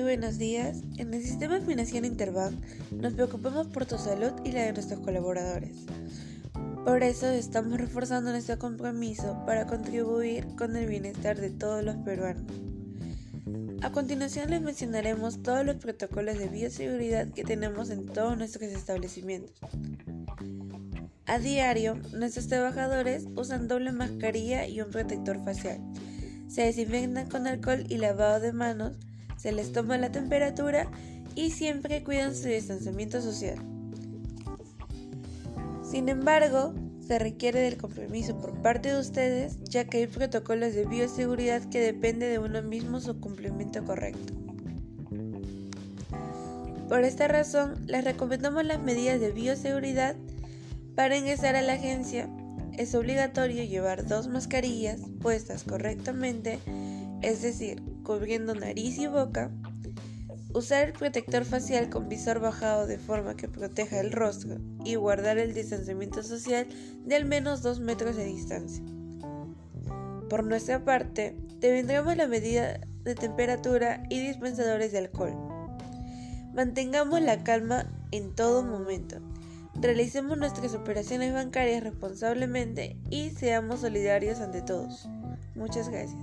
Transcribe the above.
buenos días. En el sistema financiero Interbank nos preocupamos por tu salud y la de nuestros colaboradores. Por eso estamos reforzando nuestro compromiso para contribuir con el bienestar de todos los peruanos. A continuación les mencionaremos todos los protocolos de bioseguridad que tenemos en todos nuestros establecimientos. A diario, nuestros trabajadores usan doble mascarilla y un protector facial. Se desinfectan con alcohol y lavado de manos se les toma la temperatura y siempre cuidan su distanciamiento social. Sin embargo, se requiere del compromiso por parte de ustedes, ya que hay protocolos de bioseguridad que depende de uno mismo su cumplimiento correcto. Por esta razón, les recomendamos las medidas de bioseguridad. Para ingresar a la agencia, es obligatorio llevar dos mascarillas puestas correctamente es decir, cubriendo nariz y boca, usar el protector facial con visor bajado de forma que proteja el rostro y guardar el distanciamiento social de al menos 2 metros de distancia. Por nuestra parte, tendremos la medida de temperatura y dispensadores de alcohol. Mantengamos la calma en todo momento. Realicemos nuestras operaciones bancarias responsablemente y seamos solidarios ante todos. Muchas gracias.